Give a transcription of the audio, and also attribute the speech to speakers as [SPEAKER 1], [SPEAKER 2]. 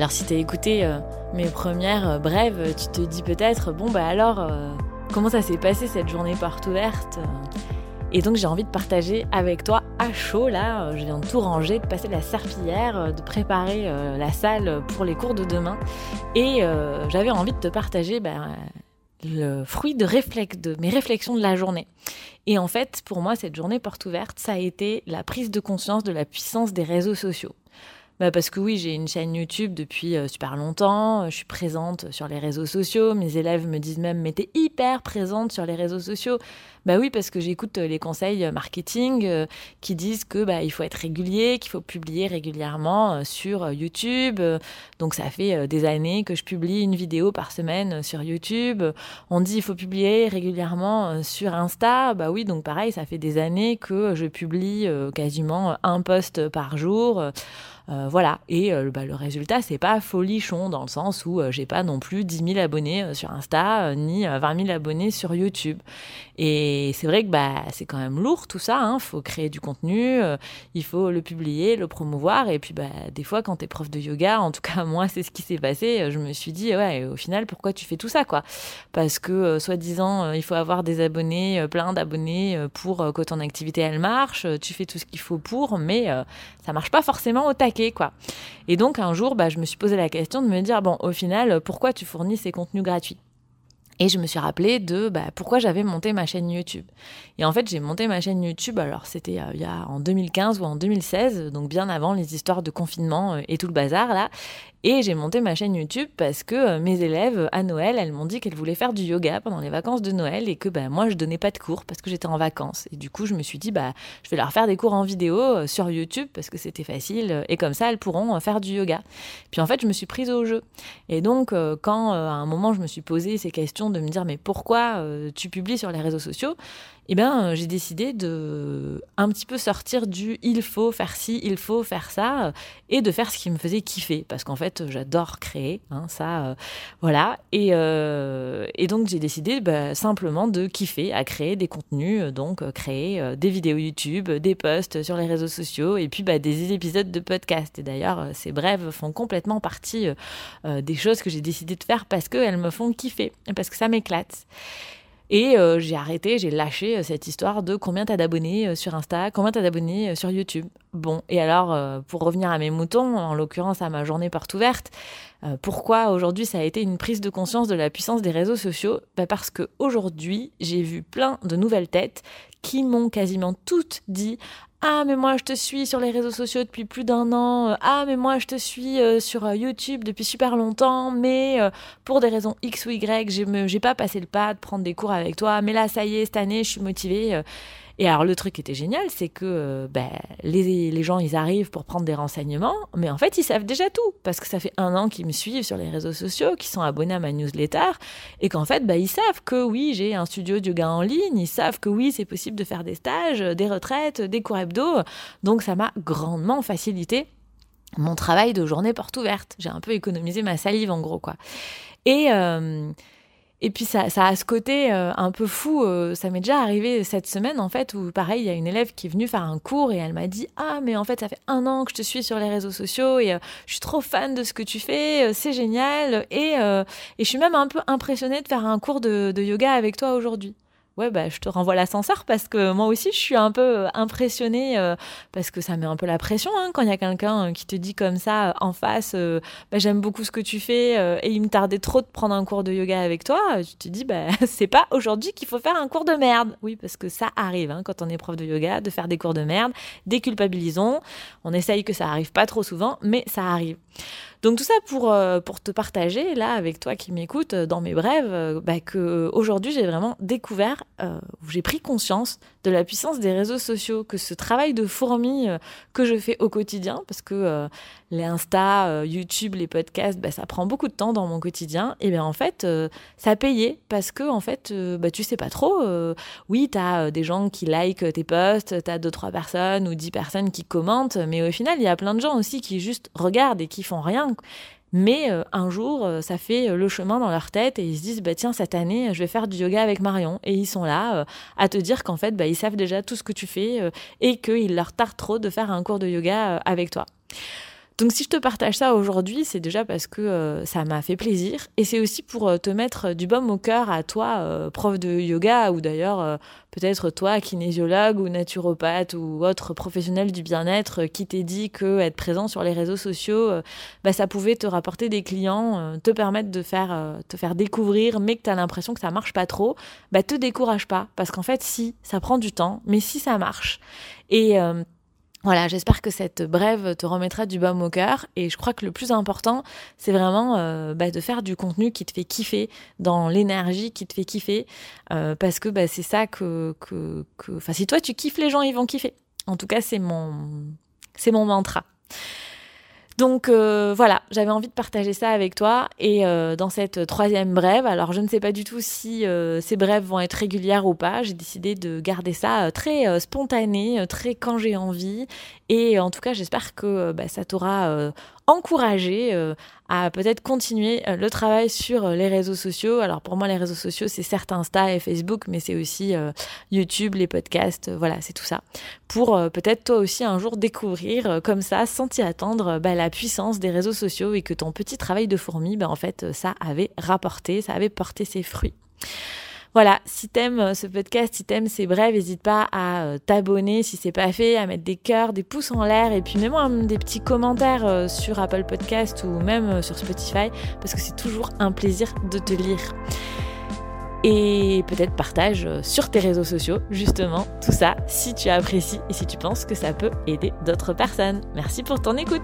[SPEAKER 1] Alors si tu as écouté mes premières brèves, tu te dis peut-être, bon bah alors, comment ça s'est passé cette journée porte ouverte et donc j'ai envie de partager avec toi à chaud, là, je viens de tout ranger, de passer la serpillière, de préparer la salle pour les cours de demain. Et j'avais envie de te partager ben, le fruit de mes réflexions de la journée. Et en fait, pour moi, cette journée porte ouverte, ça a été la prise de conscience de la puissance des réseaux sociaux. Bah parce que oui, j'ai une chaîne YouTube depuis euh, super longtemps, je suis présente sur les réseaux sociaux, mes élèves me disent même mais t'es hyper présente sur les réseaux sociaux. Bah oui, parce que j'écoute euh, les conseils euh, marketing qui disent que bah, il faut être régulier, qu'il faut publier régulièrement sur YouTube. Donc ça fait des années que je publie une vidéo par semaine sur YouTube. On dit il faut publier régulièrement sur Insta. Bah oui, donc pareil, ça fait des années que je publie quasiment un post par jour. Euh, voilà. Et euh, bah, le résultat, c'est pas folichon dans le sens où euh, j'ai pas non plus 10 000 abonnés sur Insta ni 20 000 abonnés sur YouTube. Et c'est vrai que bah, c'est quand même lourd tout ça. Il hein. faut créer du contenu, il faut le publier, le promouvoir. Et puis bah, des fois, quand tu es prof de yoga, en tout cas moi, c'est ce qui s'est passé. Je me suis dit, ouais, au final, pourquoi tu fais tout ça quoi? Parce que soi-disant, il faut avoir des abonnés, plein d'abonnés pour que ton activité elle marche. Tu fais tout ce qu'il faut pour, mais ça marche pas forcément au taquet. Et donc un jour, bah, je me suis posé la question de me dire, bon, au final, pourquoi tu fournis ces contenus gratuits? Et je me suis rappelé de bah, pourquoi j'avais monté ma chaîne YouTube. Et en fait, j'ai monté ma chaîne YouTube, alors c'était euh, en 2015 ou en 2016, donc bien avant les histoires de confinement euh, et tout le bazar là. Et j'ai monté ma chaîne YouTube parce que euh, mes élèves à Noël, elles m'ont dit qu'elles voulaient faire du yoga pendant les vacances de Noël et que bah, moi je donnais pas de cours parce que j'étais en vacances. Et du coup, je me suis dit bah je vais leur faire des cours en vidéo sur YouTube parce que c'était facile et comme ça elles pourront faire du yoga. Puis en fait, je me suis prise au jeu. Et donc quand à un moment je me suis posé ces questions de me dire mais pourquoi tu publies sur les réseaux sociaux? Eh bien, j'ai décidé de un petit peu sortir du il faut faire ci, il faut faire ça, et de faire ce qui me faisait kiffer, parce qu'en fait, j'adore créer, hein, ça, euh, voilà. Et, euh, et, donc, j'ai décidé bah, simplement de kiffer à créer des contenus, euh, donc créer des vidéos YouTube, des posts sur les réseaux sociaux, et puis bah, des épisodes de podcast. Et d'ailleurs, ces brèves font complètement partie des choses que j'ai décidé de faire parce qu'elles me font kiffer, parce que ça m'éclate. Et euh, j'ai arrêté, j'ai lâché euh, cette histoire de combien t'as d'abonnés euh, sur Insta, combien t'as d'abonnés sur YouTube. Bon, et alors, pour revenir à mes moutons, en l'occurrence à ma journée porte ouverte, pourquoi aujourd'hui ça a été une prise de conscience de la puissance des réseaux sociaux? Bah Parce que aujourd'hui, j'ai vu plein de nouvelles têtes qui m'ont quasiment toutes dit ah mais moi je te suis sur les réseaux sociaux depuis plus d'un an. Ah mais moi je te suis euh, sur euh, YouTube depuis super longtemps. Mais euh, pour des raisons X ou Y, j'ai pas passé le pas de prendre des cours avec toi. Mais là ça y est, cette année je suis motivée. Et alors le truc qui était génial, c'est que euh, ben, les, les, gens, ils arrivent pour prendre des renseignements, mais en fait, ils savent déjà tout, parce que ça fait un an qu'ils me suivent sur les réseaux sociaux, qu'ils sont abonnés à ma newsletter, et qu'en fait, ben, ils savent que oui, j'ai un studio yoga en ligne, ils savent que oui, c'est possible de faire des stages, des retraites, des cours hebdo, donc ça m'a grandement facilité mon travail de journée porte ouverte. J'ai un peu économisé ma salive en gros, quoi. Et... Euh, et puis ça, ça a ce côté euh, un peu fou. Euh, ça m'est déjà arrivé cette semaine en fait où pareil, il y a une élève qui est venue faire un cours et elle m'a dit ah mais en fait ça fait un an que je te suis sur les réseaux sociaux et euh, je suis trop fan de ce que tu fais, c'est génial et, et je suis même un peu impressionnée de faire un cours de yoga avec toi aujourd'hui ouais, bah, je te renvoie l'ascenseur parce que moi aussi, je suis un peu euh, impressionnée euh, parce que ça met un peu la pression hein, quand il y a quelqu'un euh, qui te dit comme ça en face, bah, j'aime beaucoup ce que tu fais et il me tardait trop de prendre un cours de yoga avec toi. Tu te dis, bah, c'est pas aujourd'hui qu'il faut faire un cours de merde. Oui, parce que ça arrive hein, quand on est prof de yoga de faire des cours de merde. Déculpabilisons. On essaye que ça arrive pas trop souvent, mais ça arrive. Donc tout ça pour, pour te partager, là, avec toi qui m'écoutes, dans mes brèves, bah, que j'ai vraiment découvert, j'ai pris conscience de la puissance des réseaux sociaux, que ce travail de fourmi que je fais au quotidien, parce que les Insta, YouTube, les podcasts, bah, ça prend beaucoup de temps dans mon quotidien, et bien en fait, ça payé, parce que en fait, bah, tu sais pas trop, oui, tu as des gens qui like tes posts, tu as deux, trois personnes ou dix personnes qui commentent, mais au final, il y a plein de gens aussi qui juste regardent et qui font rien mais euh, un jour, euh, ça fait euh, le chemin dans leur tête et ils se disent bah tiens cette année je vais faire du yoga avec Marion et ils sont là à te dire qu'en fait bah, ils savent déjà tout ce que tu fais et qu'il leur tarde trop de faire un cours de yoga avec toi. Donc si je te partage ça aujourd'hui, c'est déjà parce que euh, ça m'a fait plaisir et c'est aussi pour euh, te mettre du baume au cœur à toi, euh, prof de yoga ou d'ailleurs peut-être toi, kinésiologue ou naturopathe ou autre professionnel du bien-être qui t'ait dit que être présent sur les réseaux sociaux, bah, ça pouvait te rapporter des clients, te permettre de faire, te faire découvrir, mais que tu as l'impression que ça marche pas trop, bah te décourage pas parce qu'en fait si, ça prend du temps, mais si ça marche. Et voilà, j'espère que cette brève te remettra du baume au cœur. Et je crois que le plus important, c'est vraiment euh, bah, de faire du contenu qui te fait kiffer, dans l'énergie qui te fait kiffer. Euh, parce que bah, c'est ça que, que, que... Enfin, si toi tu kiffes, les gens, ils vont kiffer. En tout cas, c'est mon, c'est mon mantra. Donc euh, voilà, j'avais envie de partager ça avec toi. Et euh, dans cette troisième brève, alors je ne sais pas du tout si euh, ces brèves vont être régulières ou pas. J'ai décidé de garder ça très spontané, très quand j'ai envie. Et en tout cas, j'espère que bah, ça t'aura encouragé à peut-être continuer le travail sur les réseaux sociaux. Alors pour moi, les réseaux sociaux, c'est certes Insta et Facebook, mais c'est aussi YouTube, les podcasts, voilà, c'est tout ça. Pour peut-être toi aussi un jour découvrir comme ça, sans t'y attendre, bah, la puissance des réseaux sociaux et que ton petit travail de fourmi, bah, en fait, ça avait rapporté, ça avait porté ses fruits. Voilà, si t'aimes euh, ce podcast, si t'aimes ces brèves, n'hésite pas à euh, t'abonner si c'est pas fait, à mettre des cœurs, des pouces en l'air et puis même des petits commentaires euh, sur Apple Podcast ou même sur Spotify parce que c'est toujours un plaisir de te lire. Et peut-être partage sur tes réseaux sociaux justement tout ça si tu apprécies et si tu penses que ça peut aider d'autres personnes. Merci pour ton écoute.